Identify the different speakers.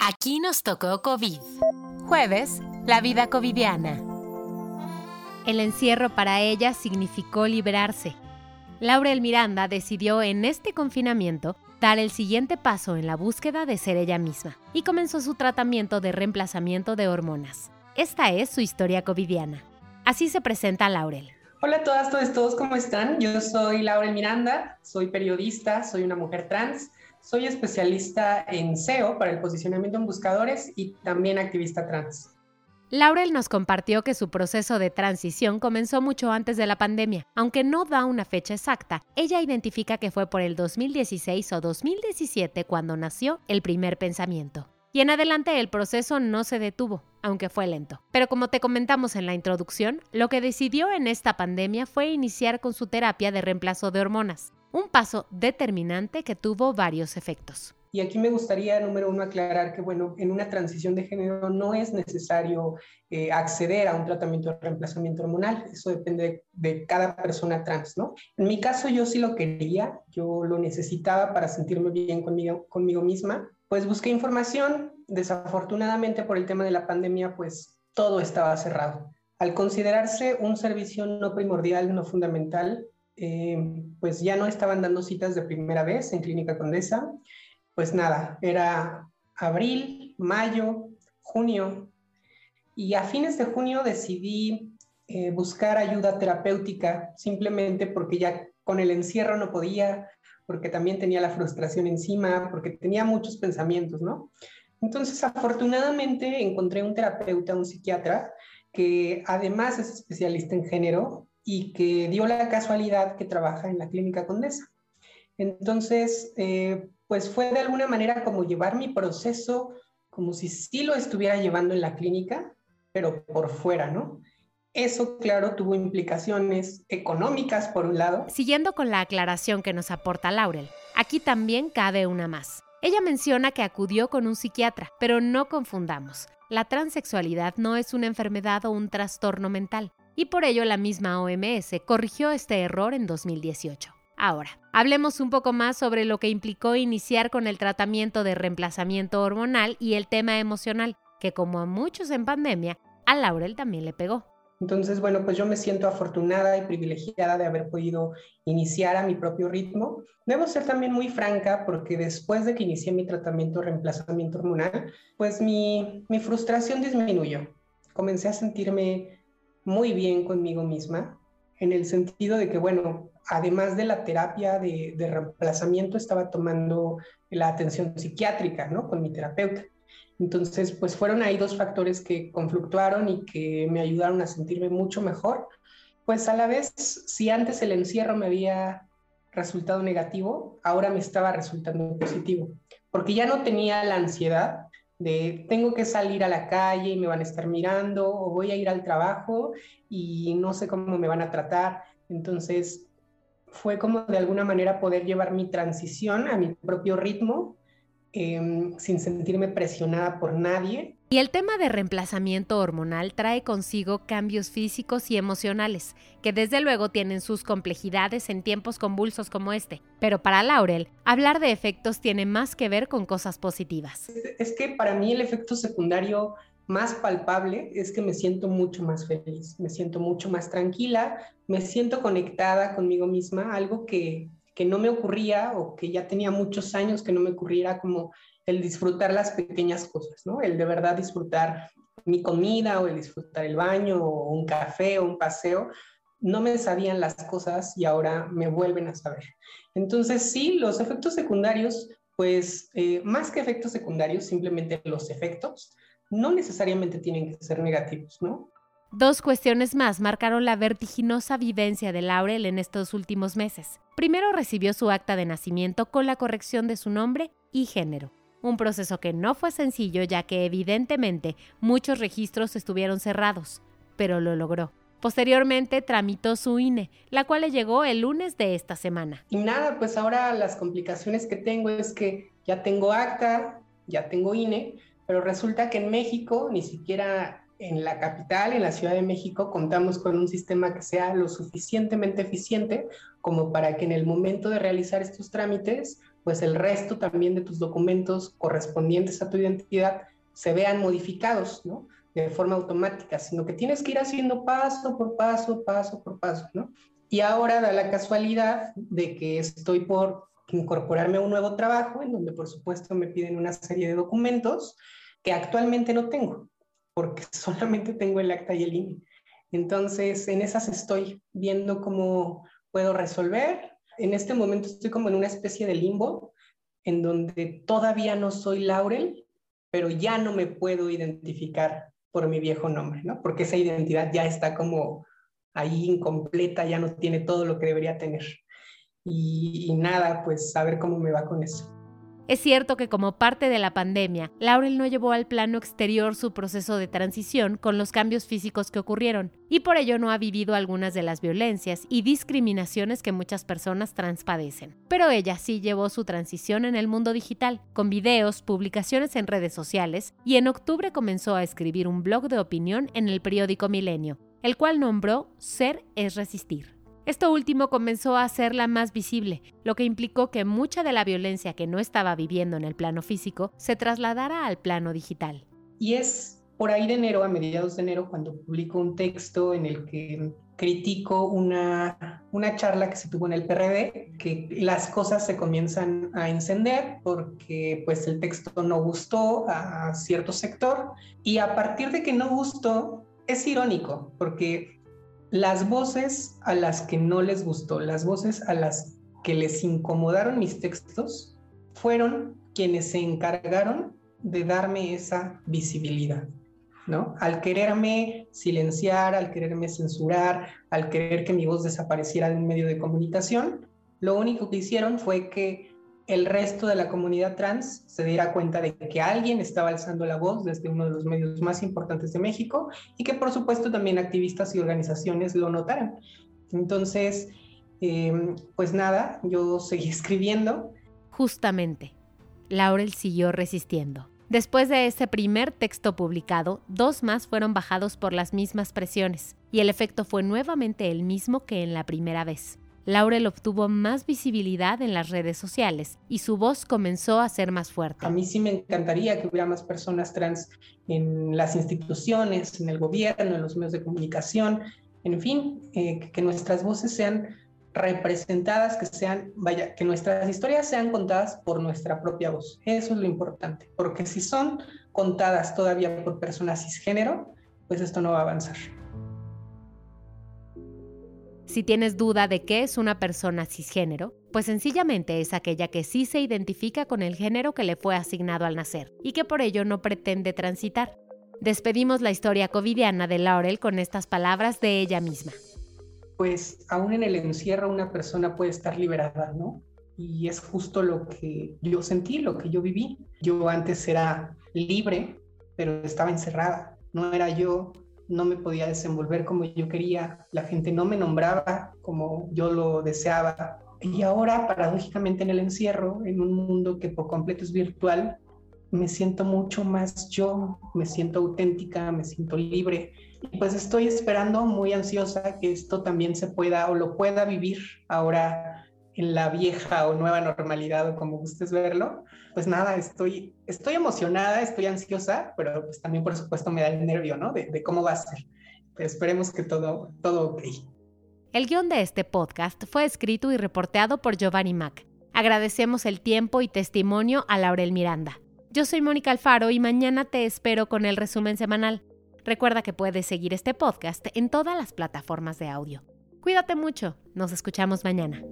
Speaker 1: Aquí nos tocó COVID. Jueves, la vida covidiana.
Speaker 2: El encierro para ella significó liberarse. Laurel Miranda decidió en este confinamiento dar el siguiente paso en la búsqueda de ser ella misma y comenzó su tratamiento de reemplazamiento de hormonas. Esta es su historia covidiana. Así se presenta Laurel.
Speaker 3: Hola a todas, todos, todos, ¿cómo están? Yo soy Laurel Miranda, soy periodista, soy una mujer trans, soy especialista en SEO para el posicionamiento en buscadores y también activista trans.
Speaker 2: Laurel nos compartió que su proceso de transición comenzó mucho antes de la pandemia. Aunque no da una fecha exacta, ella identifica que fue por el 2016 o 2017 cuando nació el primer pensamiento. Y en adelante el proceso no se detuvo, aunque fue lento. Pero como te comentamos en la introducción, lo que decidió en esta pandemia fue iniciar con su terapia de reemplazo de hormonas, un paso determinante que tuvo varios efectos.
Speaker 3: Y aquí me gustaría, número uno, aclarar que, bueno, en una transición de género no es necesario eh, acceder a un tratamiento de reemplazamiento hormonal. Eso depende de, cada persona trans, ¿no? En mi caso, yo sí lo quería, yo lo necesitaba para sentirme bien conmigo, conmigo misma. Pues busqué información. Desafortunadamente, por el tema de la pandemia, pues todo estaba cerrado. Al considerarse un servicio no primordial, no fundamental, eh, pues ya no estaban dando citas de primera vez en Clínica Condesa pues nada, era abril, mayo, junio, y a fines de junio decidí eh, buscar ayuda terapéutica simplemente porque ya con el encierro no podía, porque también tenía la frustración encima, porque tenía muchos pensamientos, ¿no? Entonces, afortunadamente encontré un terapeuta, un psiquiatra, que además es especialista en género y que dio la casualidad que trabaja en la clínica Condesa. Entonces, eh, pues fue de alguna manera como llevar mi proceso como si sí lo estuviera llevando en la clínica, pero por fuera, ¿no? Eso, claro, tuvo implicaciones económicas, por un lado.
Speaker 2: Siguiendo con la aclaración que nos aporta Laurel, aquí también cabe una más. Ella menciona que acudió con un psiquiatra, pero no confundamos. La transexualidad no es una enfermedad o un trastorno mental, y por ello la misma OMS corrigió este error en 2018. Ahora, hablemos un poco más sobre lo que implicó iniciar con el tratamiento de reemplazamiento hormonal y el tema emocional, que como a muchos en pandemia, a Laurel también le pegó.
Speaker 3: Entonces, bueno, pues yo me siento afortunada y privilegiada de haber podido iniciar a mi propio ritmo. Debo ser también muy franca porque después de que inicié mi tratamiento de reemplazamiento hormonal, pues mi, mi frustración disminuyó. Comencé a sentirme muy bien conmigo misma, en el sentido de que, bueno, además de la terapia de, reemplazamiento, estaba tomando la atención psiquiátrica, ¿no? Con mi terapeuta. Entonces, pues fueron ahí dos factores que confluctuaron y que me ayudaron a sentirme mucho mejor. Pues a la vez, si antes el encierro me había resultado negativo, ahora me estaba resultando positivo, porque ya no tenía la ansiedad de tengo que salir a la calle y me van a estar mirando o voy a ir al trabajo y no sé cómo me van a tratar. Entonces, fue como de alguna manera poder llevar mi transición a mi propio ritmo em, sin sentirme presionada por nadie.
Speaker 2: Y el tema de reemplazamiento hormonal trae consigo cambios físicos y emocionales, que desde luego tienen sus complejidades en tiempos convulsos como este. Pero para Laurel, hablar de efectos tiene más que ver con cosas positivas.
Speaker 3: Es que para mí el efecto secundario más palpable es que me siento mucho más feliz, me siento mucho más tranquila, me siento conectada conmigo misma, algo que, que no me ocurría o que ya tenía muchos años que no me ocurriera como el disfrutar las pequeñas cosas, ¿no? El de verdad disfrutar mi comida o el disfrutar el baño o un café o un paseo. No me sabían las cosas y ahora me vuelven a saber. Entonces, sí, los efectos secundarios, pues eh, más que efectos secundarios, simplemente los efectos, no necesariamente tienen que ser negativos, ¿no?
Speaker 2: Dos cuestiones más marcaron la vertiginosa vivencia de Laurel en estos últimos meses. Primero recibió su acta de nacimiento con la corrección de su nombre y género, un proceso que no fue sencillo ya que evidentemente muchos registros estuvieron cerrados, pero lo logró. Posteriormente tramitó su INE, la cual le llegó el lunes de esta semana.
Speaker 3: Y nada, pues ahora las complicaciones que tengo es que ya tengo acta, ya tengo INE, pero resulta que en México, ni siquiera en la capital, en la Ciudad de México, contamos con un sistema que sea lo suficientemente eficiente como para que en el momento de realizar estos trámites pues el resto también de tus documentos correspondientes a tu identidad se vean modificados, ¿no? De forma automática, sino que tienes que ir haciendo paso por paso, paso por paso, ¿no? Y ahora da la casualidad de que estoy por incorporarme a un nuevo trabajo en donde por supuesto me piden una serie de documentos que actualmente no tengo, porque solamente tengo el acta y el INE. Entonces, en esas estoy viendo cómo puedo resolver. En este momento estoy como en una especie de limbo en donde todavía no soy Laurel, pero ya no me puedo identificar por mi viejo nombre, ¿no? Porque esa identidad ya está como ahí incompleta, ya no tiene todo lo que debería tener. Y, y nada, pues a ver cómo me va con eso.
Speaker 2: Es cierto que como parte de la pandemia, Laurel no llevó al plano exterior su proceso de transición con los cambios físicos que ocurrieron, y por ello no ha vivido algunas de las violencias y discriminaciones que muchas personas trans padecen. Pero ella sí llevó su transición en el mundo digital, con videos, publicaciones en redes sociales, y en octubre comenzó a escribir un blog de opinión en el periódico Milenio, el cual nombró Ser es Resistir. Esto último comenzó a hacerla más visible, lo que implicó que mucha de la violencia que no estaba viviendo en el plano físico se trasladara al plano digital.
Speaker 3: Y es por ahí de enero, a mediados de enero, cuando publico un texto en el que critico una, una charla que se tuvo en el PRD, que las cosas se comienzan a encender porque pues el texto no gustó a cierto sector y a partir de que no gustó, es irónico porque las voces a las que no les gustó, las voces a las que les incomodaron mis textos, fueron quienes se encargaron de darme esa visibilidad, ¿no? Al quererme silenciar, al quererme censurar, al querer que mi voz desapareciera de un medio de comunicación, lo único que hicieron fue que el resto de la comunidad trans se diera cuenta de que alguien estaba alzando la voz desde uno de los medios más importantes de México y que por supuesto también activistas y organizaciones lo notaran. Entonces, em, pues nada, yo seguí escribiendo.
Speaker 2: Justamente, Laurel siguió resistiendo. Después de ese primer texto publicado, dos más fueron bajados por las mismas presiones, y el efecto fue nuevamente el mismo que en la primera vez. Laurel obtuvo más visibilidad en las redes sociales y su voz comenzó a ser más fuerte.
Speaker 3: A mí sí me encantaría que hubiera más personas trans en las instituciones, en el gobierno, en los medios de comunicación, en fin, eh, que nuestras voces sean representadas, que sean, vaya, que nuestras historias sean contadas por nuestra propia voz. Eso es lo importante, porque si son contadas todavía por personas cisgénero, pues esto no va a avanzar.
Speaker 2: Si tienes duda de qué es una persona cisgénero, pues sencillamente es aquella que sí se identifica con el género que le fue asignado al nacer y que por ello no pretende transitar. Despedimos la historia covidiana de Laurel con estas palabras de ella misma.
Speaker 3: Pues aún en el encierro una persona puede estar liberada, ¿no? Y es justo lo que yo sentí, lo que yo viví. Yo antes era libre, pero estaba encerrada. No era yo, no me podía desenvolver como yo quería, la gente no me nombraba como yo lo deseaba. Y ahora, paradójicamente, en el encierro, en un mundo que por completo es virtual, me siento mucho más yo, me siento auténtica, me siento libre. Y pues estoy esperando muy ansiosa que esto también se pueda o lo pueda vivir ahora la vieja o nueva normalidad o como gustes verlo, pues nada, estoy, estoy emocionada, estoy ansiosa, pero pues también por supuesto me da el nervio, ¿no? De, cómo va a ser. Esperemos que todo, todo ok.
Speaker 2: El guion de este podcast fue escrito y reporteado por Giovanni Mac. Agradecemos el tiempo y testimonio a Laurel Miranda. Yo soy Mónica Alfaro y mañana te espero con el resumen semanal. Recuerda que puedes seguir este podcast en todas las plataformas de audio. Cuídate mucho, nos escuchamos mañana.